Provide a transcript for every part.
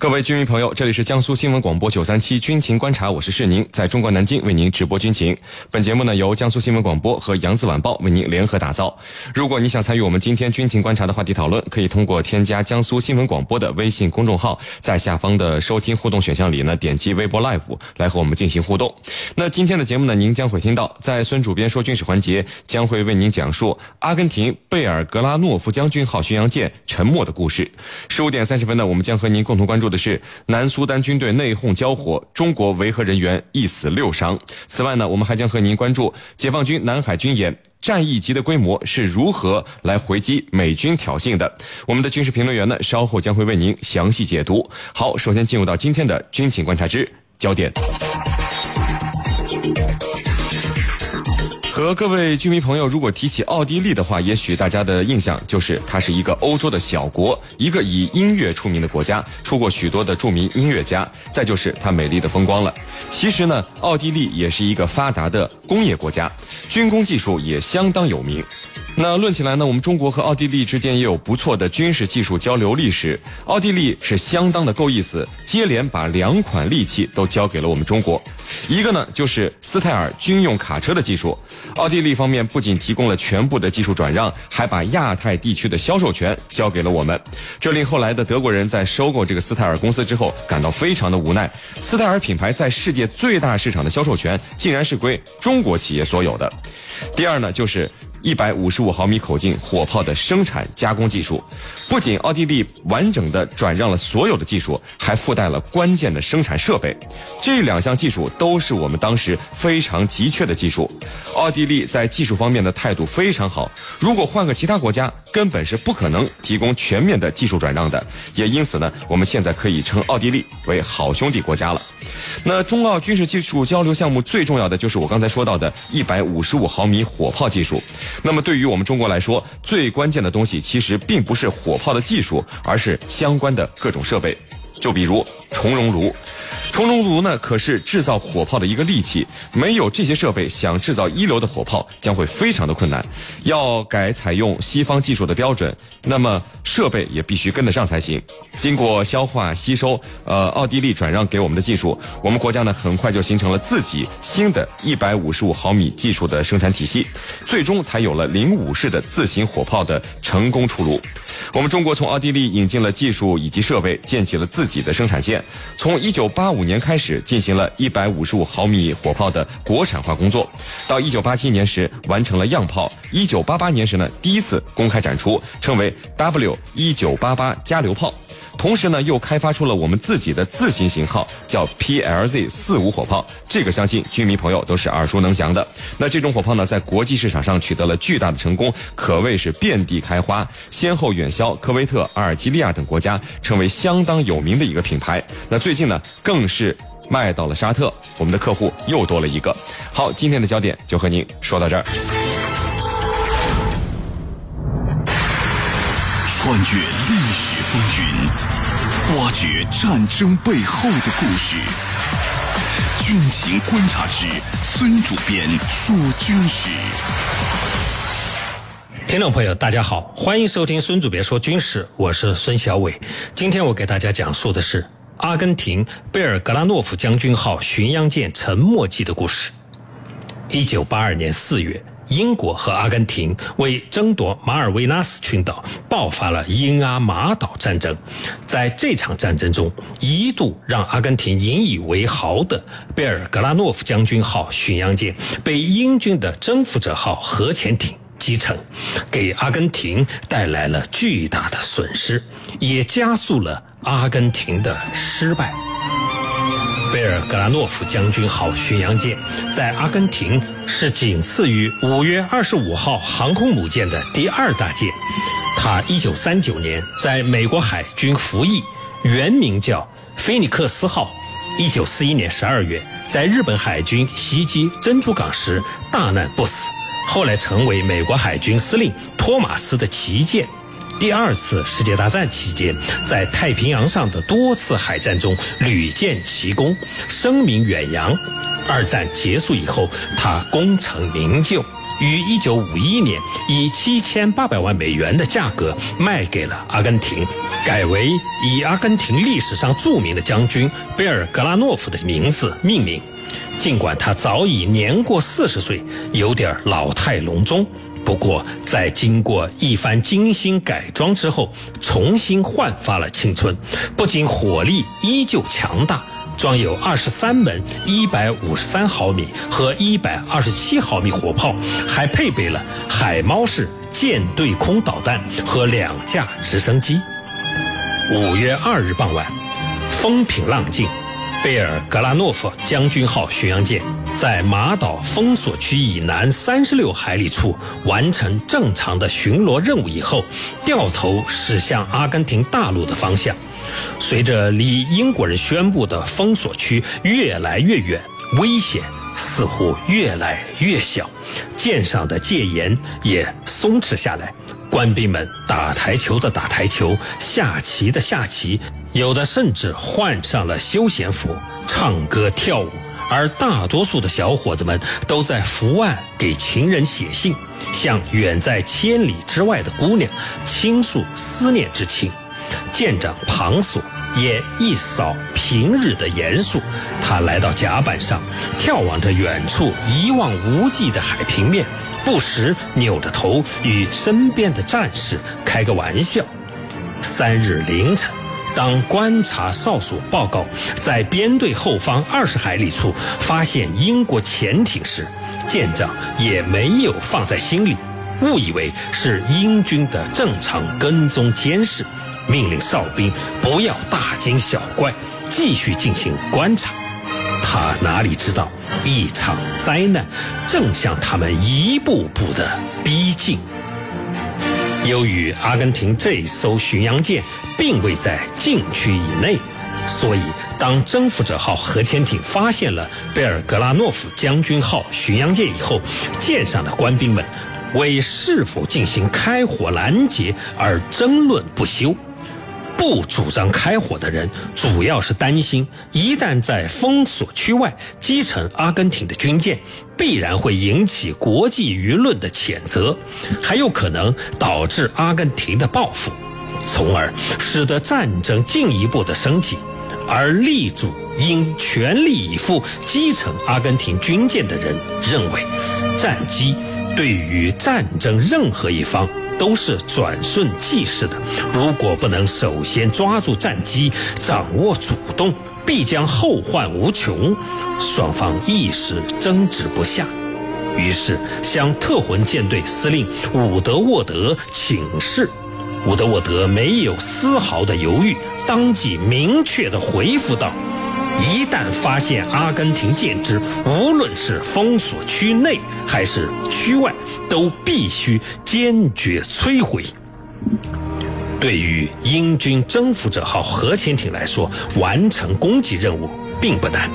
各位军迷朋友，这里是江苏新闻广播九三七军情观察，我是世宁，在中国南京为您直播军情。本节目呢由江苏新闻广播和扬子晚报为您联合打造。如果你想参与我们今天军情观察的话题讨论，可以通过添加江苏新闻广播的微信公众号，在下方的收听互动选项里呢，点击微博 Live 来和我们进行互动。那今天的节目呢，您将会听到，在孙主编说军事环节，将会为您讲述阿根廷贝尔格拉诺夫将军号巡洋舰沉没的故事。十五点三十分呢，我们将和您共同关注。的是南苏丹军队内讧交火，中国维和人员一死六伤。此外呢，我们还将和您关注解放军南海军演战役级的规模是如何来回击美军挑衅的。我们的军事评论员呢，稍后将会为您详细解读。好，首先进入到今天的军情观察之焦点。和各位居民朋友，如果提起奥地利的话，也许大家的印象就是它是一个欧洲的小国，一个以音乐出名的国家，出过许多的著名音乐家。再就是它美丽的风光了。其实呢，奥地利也是一个发达的工业国家，军工技术也相当有名。那论起来呢，我们中国和奥地利之间也有不错的军事技术交流历史。奥地利是相当的够意思，接连把两款利器都交给了我们中国。一个呢，就是斯泰尔军用卡车的技术。奥地利方面不仅提供了全部的技术转让，还把亚太地区的销售权交给了我们。这令后来的德国人在收购这个斯泰尔公司之后，感到非常的无奈。斯泰尔品牌在世界最大市场的销售权，竟然是归中国企业所有的。第二呢，就是一百五十五毫米口径火炮的生产加工技术。不仅奥地利完整的转让了所有的技术，还附带了关键的生产设备。这两项技术都是我们当时非常急缺的技术。奥地利在技术方面的态度非常好。如果换个其他国家，根本是不可能提供全面的技术转让的。也因此呢，我们现在可以称奥地利为好兄弟国家了。那中澳军事技术交流项目最重要的就是我刚才说到的155毫米火炮技术。那么对于我们中国来说，最关键的东西其实并不是火。炮的技术，而是相关的各种设备，就比如重熔炉。重熔炉呢，可是制造火炮的一个利器。没有这些设备，想制造一流的火炮将会非常的困难。要改采用西方技术的标准，那么设备也必须跟得上才行。经过消化吸收，呃，奥地利转让给我们的技术，我们国家呢很快就形成了自己新的一百五十五毫米技术的生产体系，最终才有了零五式的自行火炮的成功出炉。我们中国从奥地利引进了技术以及设备，建起了自己的生产线。从一九八五年开始，进行了一百五十五毫米火炮的国产化工作。到一九八七年时，完成了样炮。一九八八年时呢，第一次公开展出，称为 W 一九八八加榴炮。同时呢，又开发出了我们自己的自行型号，叫 PLZ 四五火炮。这个相信军迷朋友都是耳熟能详的。那这种火炮呢，在国际市场上取得了巨大的成功，可谓是遍地开花，先后远销科威特、阿尔及利亚等国家，成为相当有名的一个品牌。那最近呢，更是卖到了沙特，我们的客户又多了一个。好，今天的焦点就和您说到这儿。穿越历史风云。挖掘战争背后的故事，军情观察之孙主编说军事。听众朋友，大家好，欢迎收听孙主编说军事，我是孙小伟。今天我给大家讲述的是阿根廷贝尔格拉诺夫将军号巡洋舰沉没记的故事。一九八二年四月。英国和阿根廷为争夺马尔维纳斯群岛，爆发了英阿马岛战争。在这场战争中，一度让阿根廷引以为豪的贝尔格拉诺夫将军号巡洋舰被英军的征服者号核潜艇击沉，给阿根廷带来了巨大的损失，也加速了阿根廷的失败。贝尔格拉诺夫将军号巡洋舰在阿根廷是仅次于五月二十五号航空母舰的第二大舰。它一九三九年在美国海军服役，原名叫菲尼克斯号。一九四一年十二月在日本海军袭击珍珠港时大难不死，后来成为美国海军司令托马斯的旗舰。第二次世界大战期间，在太平洋上的多次海战中屡建奇功，声名远扬。二战结束以后，他功成名就，于1951年以7800万美元的价格卖给了阿根廷，改为以阿根廷历史上著名的将军贝尔格拉诺夫的名字命名。尽管他早已年过四十岁，有点老态龙钟。不过，在经过一番精心改装之后，重新焕发了青春。不仅火力依旧强大，装有二十三门一百五十三毫米和一百二十七毫米火炮，还配备了海猫式舰对空导弹和两架直升机。五月二日傍晚，风平浪静。贝尔格拉诺夫将军号巡洋舰在马岛封锁区以南三十六海里处完成正常的巡逻任务以后，掉头驶向阿根廷大陆的方向。随着离英国人宣布的封锁区越来越远，危险似乎越来越小，舰上的戒严也松弛下来。官兵们打台球的打台球，下棋的下棋。有的甚至换上了休闲服，唱歌跳舞，而大多数的小伙子们都在伏案给情人写信，向远在千里之外的姑娘倾诉思念之情。舰长庞索也一扫平日的严肃，他来到甲板上，眺望着远处一望无际的海平面，不时扭着头与身边的战士开个玩笑。三日凌晨。当观察哨所报告在编队后方二十海里处发现英国潜艇时，舰长也没有放在心里，误以为是英军的正常跟踪监视，命令哨兵不要大惊小怪，继续进行观察。他哪里知道，一场灾难正向他们一步步的逼近。由于阿根廷这艘巡洋舰并未在禁区以内，所以当征服者号核潜艇发现了贝尔格拉诺夫将军号巡洋舰以后，舰上的官兵们为是否进行开火拦截而争论不休。不主张开火的人，主要是担心，一旦在封锁区外击沉阿根廷的军舰，必然会引起国际舆论的谴责，还有可能导致阿根廷的报复，从而使得战争进一步的升级。而力主应全力以赴击沉阿根廷军舰的人认为，战机对于战争任何一方。都是转瞬即逝的。如果不能首先抓住战机，掌握主动，必将后患无穷。双方一时争执不下，于是向特混舰队司令伍德沃德请示。伍德沃德没有丝毫的犹豫，当即明确的回复道。一旦发现阿根廷舰只，无论是封锁区内还是区外，都必须坚决摧毁。对于英军征服者号核潜艇来说，完成攻击任务并不难。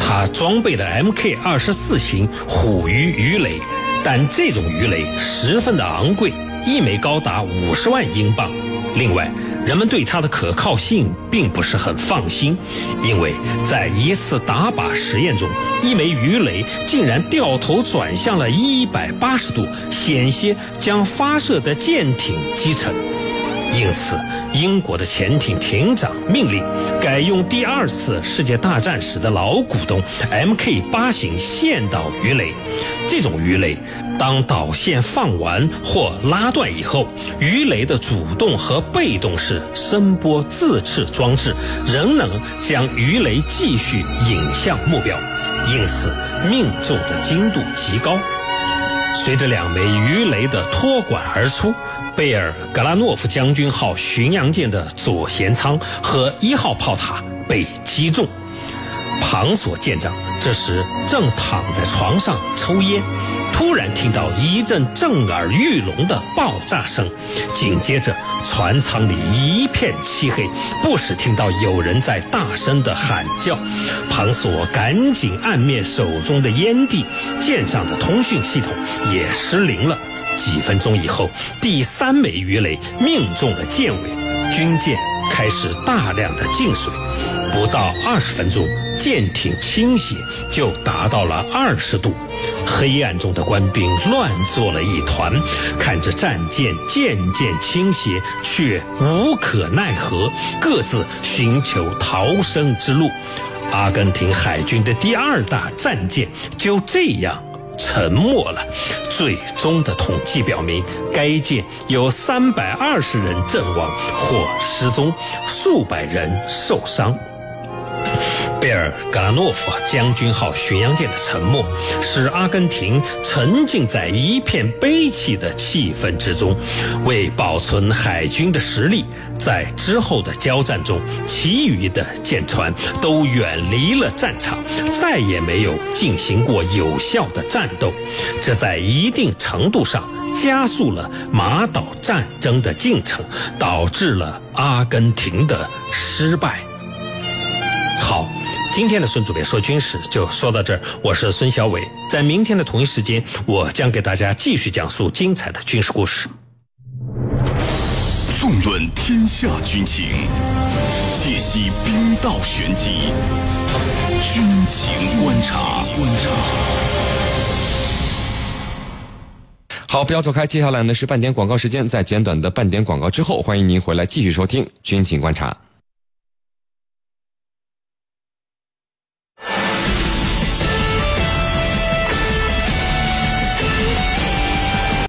它装备的 Mk 二十四型虎鱼鱼雷，但这种鱼雷十分的昂贵，一枚高达五十万英镑。另外，人们对它的可靠性并不是很放心，因为在一次打靶实验中，一枚鱼雷竟然掉头转向了一百八十度，险些将发射的舰艇击沉。因此，英国的潜艇艇长命令改用第二次世界大战时的老古董 Mk 八型线导鱼雷。这种鱼雷，当导线放完或拉断以后，鱼雷的主动和被动式声波自制装置仍能将鱼雷继续引向目标，因此命中的精度极高。随着两枚鱼雷的托管而出。贝尔格拉诺夫将军号巡洋舰的左舷舱和一号炮塔被击中，庞索舰长这时正躺在床上抽烟，突然听到一阵震耳欲聋的爆炸声，紧接着船舱里一片漆黑，不时听到有人在大声的喊叫。庞索赶紧按灭手中的烟蒂，舰上的通讯系统也失灵了。几分钟以后，第三枚鱼雷命中了舰尾，军舰开始大量的进水。不到二十分钟，舰艇倾斜就达到了二十度。黑暗中的官兵乱作了一团，看着战舰渐渐倾斜，却无可奈何，各自寻求逃生之路。阿根廷海军的第二大战舰就这样沉默了。最终的统计表明，该舰有三百二十人阵亡或失踪，数百人受伤。贝尔格拉诺夫将军号巡洋舰的沉没，使阿根廷沉浸在一片悲戚的气氛之中。为保存海军的实力，在之后的交战中，其余的舰船都远离了战场，再也没有进行过有效的战斗。这在一定程度上加速了马岛战争的进程，导致了阿根廷的失败。好。今天的孙主编说军事就说到这儿，我是孙小伟，在明天的同一时间，我将给大家继续讲述精彩的军事故事。纵论天下军情，解析兵道玄机，军情观察。观察。好，不要走开，接下来呢是半点广告时间，在简短的半点广告之后，欢迎您回来继续收听军情观察。